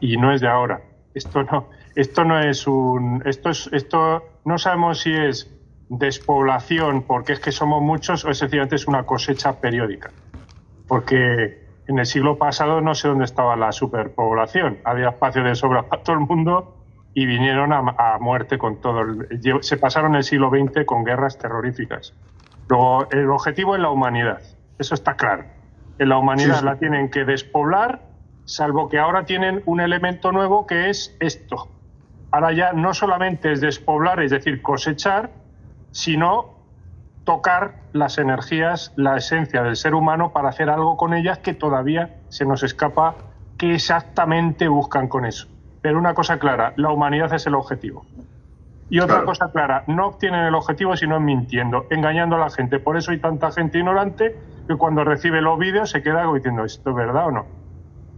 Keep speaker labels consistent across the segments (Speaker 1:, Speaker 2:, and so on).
Speaker 1: Y no es de ahora. Esto no, esto no es un. Esto es, esto no sabemos si es despoblación porque es que somos muchos o es sencillamente es una cosecha periódica. Porque en el siglo pasado no sé dónde estaba la superpoblación. Había espacio de sobra para todo el mundo y vinieron a, muerte con todo. El, se pasaron el siglo XX con guerras terroríficas. Luego, el objetivo es la humanidad. Eso está claro. En la humanidad la tienen que despoblar, salvo que ahora tienen un elemento nuevo que es esto. Ahora ya no solamente es despoblar, es decir, cosechar, sino tocar las energías, la esencia del ser humano para hacer algo con ellas que todavía se nos escapa qué exactamente buscan con eso. Pero una cosa clara, la humanidad es el objetivo. Y otra cosa clara, no obtienen el objetivo sino mintiendo, engañando a la gente. Por eso hay tanta gente ignorante que cuando recibe los vídeos se queda diciendo, ¿esto es verdad o no?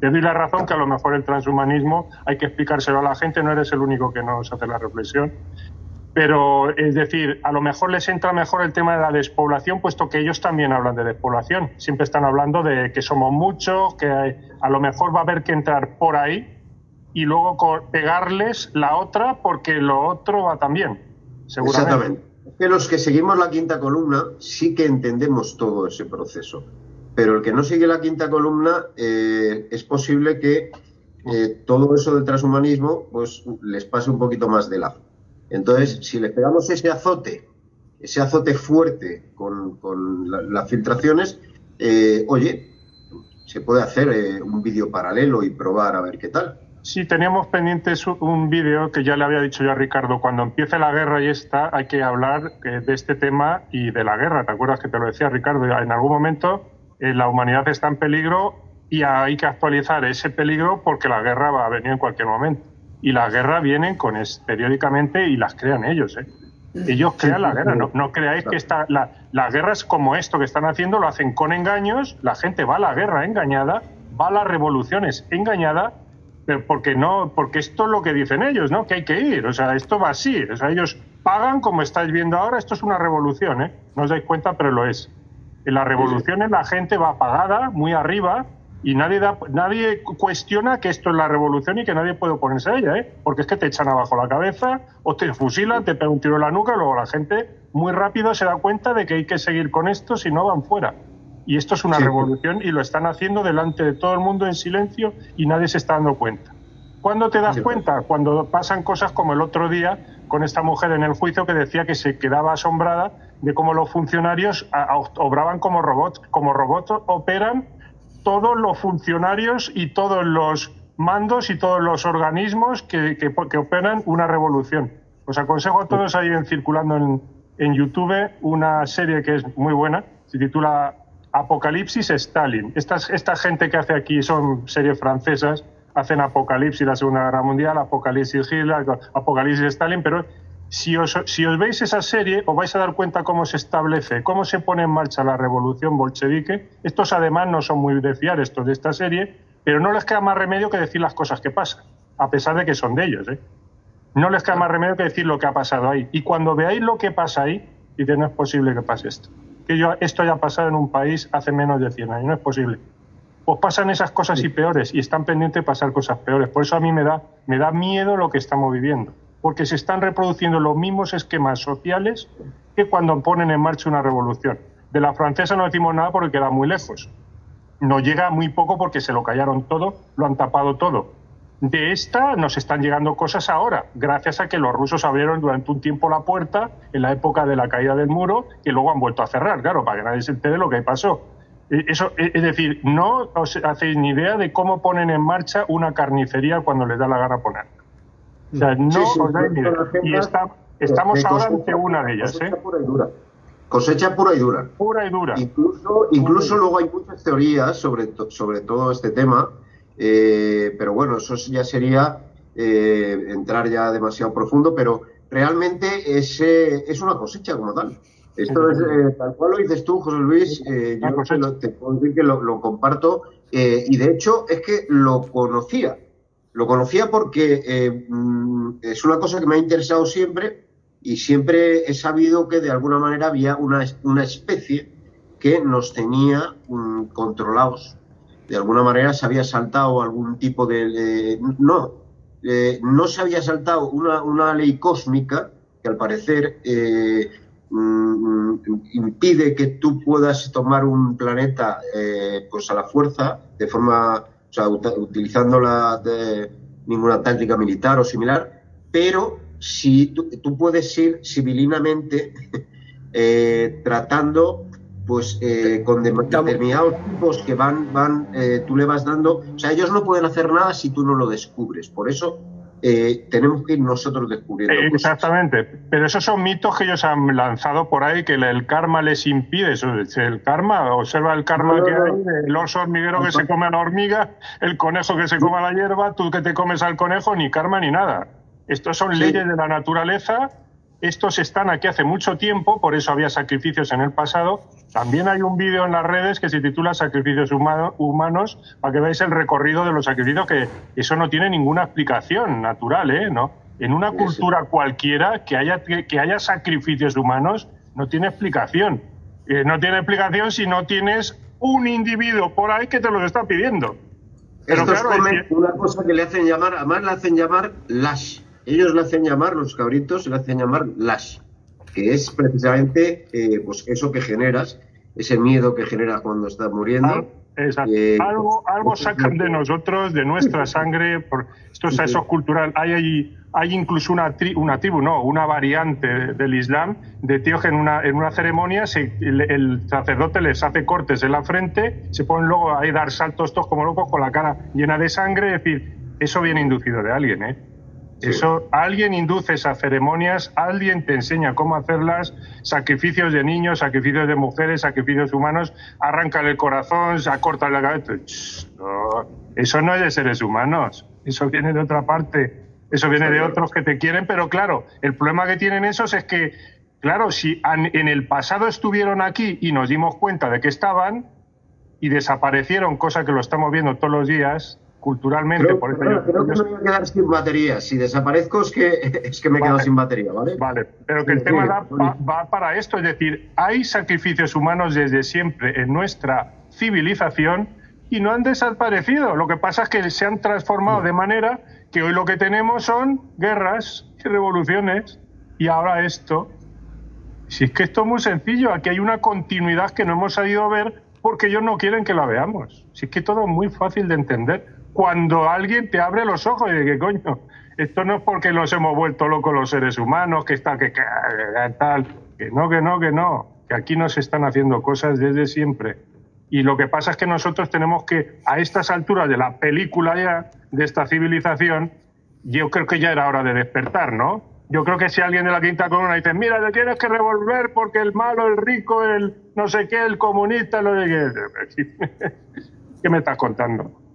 Speaker 1: Te doy la razón que a lo mejor el transhumanismo hay que explicárselo a la gente, no eres el único que nos hace la reflexión. Pero es decir, a lo mejor les entra mejor el tema de la despoblación, puesto que ellos también hablan de despoblación. Siempre están hablando de que somos muchos, que a lo mejor va a haber que entrar por ahí y luego pegarles la otra porque lo otro va también. Seguramente.
Speaker 2: Exactamente. Que los que seguimos la quinta columna sí que entendemos todo ese proceso. Pero el que no sigue la quinta columna eh, es posible que eh, todo eso del transhumanismo pues les pase un poquito más de lado. Entonces, si le pegamos ese azote, ese azote fuerte con, las filtraciones, eh, oye, se puede hacer un vídeo paralelo y probar a ver qué tal.
Speaker 1: Sí, teníamos pendiente un vídeo que ya le había dicho yo a Ricardo, cuando empiece la guerra y está, hay que hablar de este tema y de la guerra. ¿Te acuerdas que te lo decía Ricardo? En algún momento la humanidad está en peligro y hay que actualizar ese peligro porque la guerra va a venir en cualquier momento y las guerras vienen con es, periódicamente y las crean ellos. ¿eh? Ellos crean la guerra, no, no creáis que esta, la, las guerras como esto que están haciendo lo hacen con engaños, la gente va a la guerra engañada, va a las revoluciones engañada, pero porque no, porque esto es lo que dicen ellos, ¿no? Que hay que ir, o sea, esto va así, o sea, ellos pagan como estáis viendo ahora, esto es una revolución, ¿eh? No os dais cuenta, pero lo es. En las revoluciones la gente va pagada, muy arriba, y nadie, da, nadie cuestiona que esto es la revolución y que nadie puede oponerse a ella, ¿eh? porque es que te echan abajo la cabeza o te fusilan, te pegan un tiro en la nuca y luego la gente muy rápido se da cuenta de que hay que seguir con esto si no van fuera. Y esto es una revolución y lo están haciendo delante de todo el mundo en silencio y nadie se está dando cuenta. ¿Cuándo te das cuenta? Cuando pasan cosas como el otro día con esta mujer en el juicio que decía que se quedaba asombrada de cómo los funcionarios obraban como robots, como robots operan todos los funcionarios y todos los mandos y todos los organismos que, que, operan una revolución. Os aconsejo a todos ahí circulando en, en YouTube una serie que es muy buena, se titula Apocalipsis Stalin. Esta, esta gente que hace aquí son series francesas, hacen Apocalipsis la Segunda Guerra Mundial, Apocalipsis Hitler, Apocalipsis Stalin, pero si os, si os veis esa serie, os vais a dar cuenta cómo se establece, cómo se pone en marcha la revolución bolchevique. Estos además no son muy de fiar, estos de esta serie, pero no les queda más remedio que decir las cosas que pasan, a pesar de que son de ellos. ¿eh? No les queda más remedio que decir lo que ha pasado ahí. Y cuando veáis lo que pasa ahí, dice, no es posible que pase esto. Que yo, esto haya pasado en un país hace menos de 100 años, no es posible. Pues pasan esas cosas y peores, y están pendientes de pasar cosas peores. Por eso a mí me da, me da miedo lo que estamos viviendo porque se están reproduciendo los mismos esquemas sociales que cuando ponen en marcha una revolución. De la francesa no decimos nada porque queda muy lejos. No llega muy poco porque se lo callaron todo, lo han tapado todo. De esta nos están llegando cosas ahora, gracias a que los rusos abrieron durante un tiempo la puerta en la época de la caída del muro y luego han vuelto a cerrar, claro, para que nadie se entere lo que pasó. E, eso, e, es decir, no os hacéis ni idea de cómo ponen en marcha una carnicería cuando les da la gana poner. O sea, no Y estamos ahora ante una de ellas.
Speaker 2: Cosecha ¿eh? pura y dura. Cosecha pura y dura.
Speaker 1: Pura y dura.
Speaker 2: Incluso, incluso luego hay muchas teorías sobre, sobre todo este tema Eh, pero bueno, eso ya sería eh, entrar ya demasiado profundo, pero realmente es, es una cosecha como tal. Esto es, eh, tal cual lo dices tú, José Luis, yo te, puedo decir que lo, comparto y de hecho es que lo conocía. Lo conocía porque mm, es una cosa que me ha interesado siempre y siempre he sabido que de alguna manera había una, una especie que nos tenía mm, controlados. De alguna manera se había saltado algún tipo de... no, eh, no se había saltado una, ley cósmica que al parecer eh, mm, impide que tú puedas tomar un planeta eh, pues a la fuerza, de forma, o sea, utilizando la, ninguna táctica militar o similar, pero si tú, tú puedes ir civilinamente tratando pues eh, con determinados tipos que van, van eh, tú le vas dando, o sea, ellos no pueden hacer nada si tú no lo descubres, por eso eh, tenemos que ir nosotros descubriendo.
Speaker 1: Exactamente, pero esos son mitos que ellos han lanzado por ahí, que el karma les impide, eso, el karma, observa el karma que hay, el oso hormiguero que se come a la hormiga, el conejo que se come a la hierba, tú que te comes al conejo, ni karma ni nada. Estos son leyes de la naturaleza estos están aquí hace mucho tiempo, por eso había sacrificios en el pasado. También hay un vídeo en las redes que se titula Sacrificios humanos, para que veáis el recorrido de los sacrificios, que eso no tiene ninguna explicación natural, ¿eh? ¿No? En una cultura cualquiera que haya, que haya sacrificios humanos no tiene explicación. Eh, no tiene explicación si no tienes un individuo por ahí que te lo está pidiendo.
Speaker 2: Pero claro, es una cosa que le hacen llamar, además le hacen llamar lash. Ellos le hacen llamar, los cabritos, le hacen llamar lash, que es precisamente eh, pues eso que generas, ese miedo que generas cuando estás muriendo.
Speaker 1: exacto. Eh, algo, algo sacan de nosotros, de nuestra sangre, por, esto es eso cultural. Hay, hay incluso una, una tribu, no, una variante del Islam, de tíos que en una, en una ceremonia el, sacerdote les hace cortes en la frente, se ponen luego a dar saltos todos como locos con la cara llena de sangre, es decir, eso viene inducido de alguien, ¿eh? Eso, alguien induce esas ceremonias, alguien te enseña cómo hacerlas, sacrificios de niños, sacrificios de mujeres, sacrificios humanos, arranca el corazón, se acorta la cabeza. eso no es de seres humanos, eso viene de otra parte, eso viene de otros que te quieren, pero claro, el problema que tienen esos es que, claro, si en el pasado estuvieron aquí y nos dimos cuenta de que estaban y desaparecieron, cosa que lo estamos viendo todos los días, culturalmente.
Speaker 2: Creo, por eso creo, que me voy a quedar sin batería. Si desaparezco es que, es que me he quedado sin batería, ¿vale?
Speaker 1: Vale, pero que el tema va, para esto. Es decir, hay sacrificios humanos desde siempre en nuestra civilización y no han desaparecido. Lo que pasa es que se han transformado de manera que hoy lo que tenemos son guerras y revoluciones. Y ahora esto. Si es que esto es muy sencillo, aquí hay una continuidad que no hemos sabido ver porque ellos no quieren que la veamos. Si es que todo es muy fácil de entender cuando alguien te abre los ojos y dice que coño, esto no es porque nos hemos vuelto locos los seres humanos, que está, que, que tal, que no, que no, que no, que aquí nos están haciendo cosas desde siempre. Y lo que pasa es que nosotros tenemos que, a estas alturas de la película ya, de esta civilización, yo creo que ya era hora de despertar, ¿no? Yo creo que si alguien de la quinta columna dice, mira, te tienes que revolver porque el malo, el rico, el no sé qué, el comunista, lo de ¿Qué me estás contando?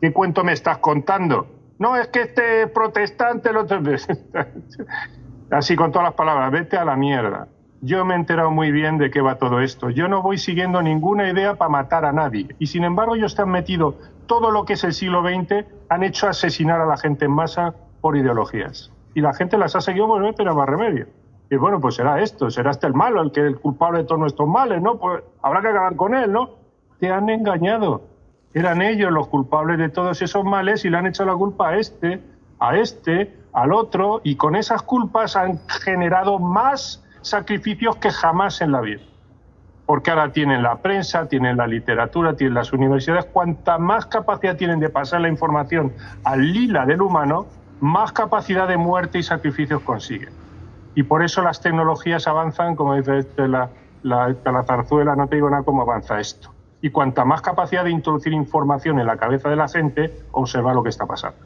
Speaker 1: ¿Qué cuento me estás contando? No, es que este protestante lo... Así con todas las palabras, vete a la mierda. Yo me he enterado muy bien de qué va todo esto. Yo no voy siguiendo ninguna idea para matar a nadie. Y sin embargo, ellos han metido todo lo que es el siglo XX, han hecho asesinar a la gente en masa por ideologías. Y la gente las ha seguido, bueno, no tiene más remedio. Y bueno, pues será esto, será este el malo, el que el culpable de todos nuestros males, ¿no? Pues habrá que acabar con él, ¿no? Te han engañado eran ellos los culpables de todos esos males y le han hecho la culpa a este, a este, al otro, y con esas culpas han generado más sacrificios que jamás en la vida. Porque ahora tienen la prensa, tienen la literatura, tienen las universidades. Cuanta más capacidad tienen de pasar la información al lila del humano, más capacidad de muerte y sacrificios consiguen. Y por eso las tecnologías avanzan, como dice este, la, la, la zarzuela, no te digo nada cómo avanza esto y cuanta más capacidad de introducir información en la cabeza de la gente, observa lo que está pasando.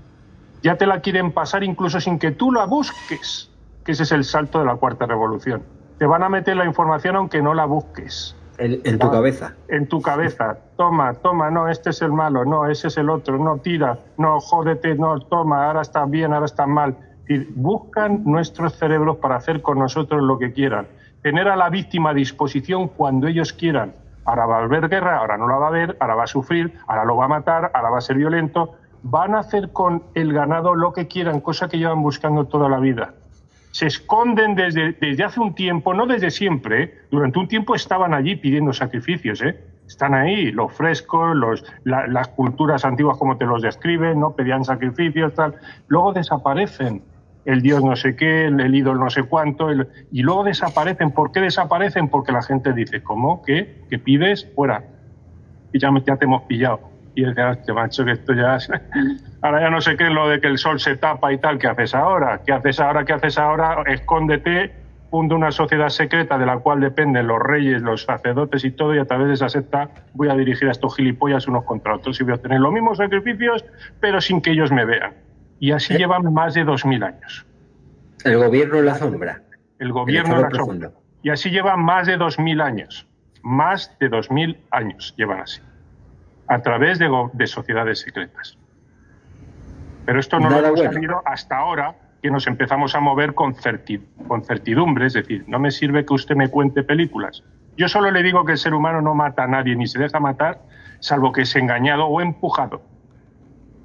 Speaker 1: Ya te la quieren pasar incluso sin que tú la busques, que ese es el salto de la cuarta revolución. Te van a meter la información aunque no la busques.
Speaker 3: en tu cabeza.
Speaker 1: En tu cabeza. Toma, toma, no, este es el malo, no, ese es el otro, no, tira, no, jódete, no, toma, ahora está bien, ahora está mal. Y buscan nuestros cerebros para hacer con nosotros lo que quieran. Tener a la víctima a disposición cuando ellos quieran. Ahora va a haber guerra, ahora no la va a haber, ahora va a sufrir, ahora lo va a matar, ahora va a ser violento. Van a hacer con el ganado lo que quieran, cosa que llevan buscando toda la vida se esconden desde, desde hace un tiempo, no desde siempre, ¿eh? durante un tiempo estaban allí pidiendo sacrificios, ¿eh? están ahí, los frescos, los, las culturas antiguas como te los describen, ¿no? pedían sacrificios, tal, luego desaparecen, el dios no sé qué, el, ídolo no sé cuánto, y luego desaparecen, ¿por qué desaparecen? Porque la gente dice, ¿cómo? ¿Qué? ¿Qué pides? Fuera. Y ya, te hemos pillado y dice, este macho, que esto ya... Ahora ya no sé qué es lo de que el sol se tapa y tal, ¿qué haces ahora? ¿Qué haces ahora? ¿Qué haces ahora? Escóndete, funda una sociedad secreta de la cual dependen los reyes, los sacerdotes y todo, y a través de esa secta voy a dirigir a estos gilipollas unos contra otros y voy a tener los mismos sacrificios, pero sin que ellos me vean. Y así llevan más de dos mil años.
Speaker 3: El gobierno en la sombra.
Speaker 1: El gobierno en la sombra. Y así llevan más de dos mil años. Más de dos mil años llevan así a través de, sociedades secretas. Pero esto no lo hemos sabido hasta ahora que nos empezamos a mover con, con certidumbre, es decir, no me sirve que usted me cuente películas. Yo solo le digo que el ser humano no mata a nadie ni se deja matar, salvo que es engañado o empujado.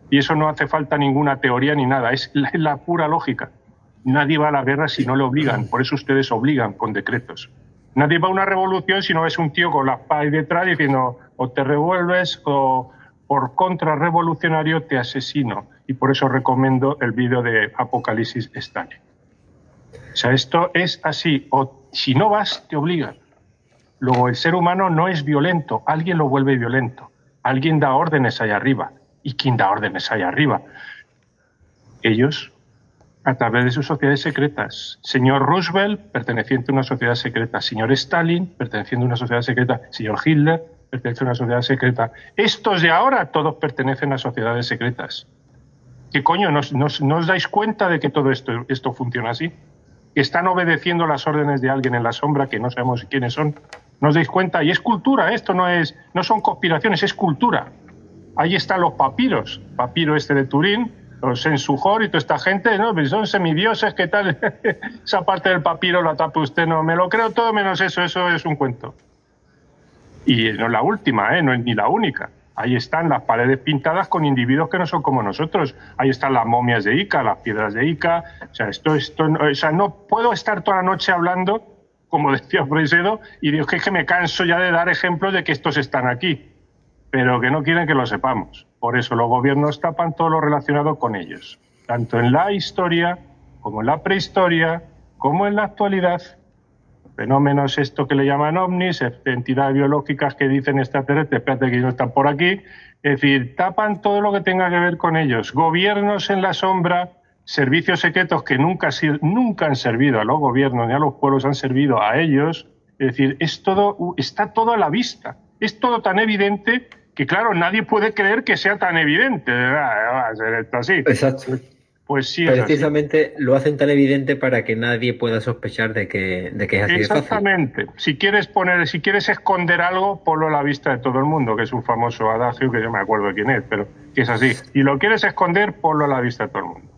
Speaker 1: Y eso no hace falta ninguna teoría ni nada, es la pura lógica. Nadie va a la guerra si no le obligan, por eso ustedes obligan con decretos. Nadie va a una revolución si no es un tío con la paz detrás diciendo o te revuelves o por contrarrevolucionario te asesino. Y por eso recomiendo el vídeo de Apocalipsis Stalin. O sea, esto es así. O si no vas, te obligan. Luego, el ser humano no es violento. Alguien lo vuelve violento. Alguien da órdenes allá arriba. ¿Y quién da órdenes allá arriba? Ellos a través de sus sociedades secretas. Señor Roosevelt, perteneciente a una sociedad secreta. Señor Stalin, perteneciente a una sociedad secreta. Señor Hitler, perteneciente a una sociedad secreta. Estos de ahora, todos pertenecen a sociedades secretas. ¿Qué coño? ¿No, os dais cuenta de que todo esto, esto funciona así? Están obedeciendo las órdenes de alguien en la sombra que no sabemos quiénes son. ¿No os dais cuenta? Y es cultura, esto no, es, no son conspiraciones, es cultura. Ahí están los papiros. Papiro este de Turín, los Sensujor y toda esta gente, ¿no? Pues son semidioses, ¿qué tal? Esa parte del papiro la tapa usted, no, me lo creo todo menos eso, eso es un cuento. Y no es la última, ¿eh? No es ni la única. Ahí están las paredes pintadas con individuos que no son como nosotros. Ahí están las momias de Ica, las piedras de Ica. O sea, esto, esto, o sea, no puedo estar toda la noche hablando, como decía Freisedo, y digo que, es que me canso ya de dar ejemplos de que estos están aquí, pero que no quieren que lo sepamos. Por eso los gobiernos tapan todo lo relacionado con ellos, tanto en la historia como en la prehistoria, como en la actualidad. Fenómenos esto que le llaman ovnis, entidades biológicas que dicen extraterrestres, espérate que no están por aquí. Es decir, tapan todo lo que tenga que ver con ellos. Gobiernos en la sombra, servicios secretos que nunca, nunca han servido a los gobiernos ni a los pueblos, han servido a ellos. Es decir, está todo a la vista. Es todo tan evidente que claro, nadie puede creer que sea tan evidente, Va esto así.
Speaker 3: Exacto.
Speaker 1: Pues sí.
Speaker 3: Precisamente lo hacen tan evidente para que nadie pueda sospechar de que, de que es así
Speaker 1: Exactamente. Si quieres poner, si quieres esconder algo, ponlo a la vista de todo el mundo, que es un famoso adagio que yo me acuerdo quién es, pero que es así. Y lo quieres esconder, ponlo a la vista de todo el mundo.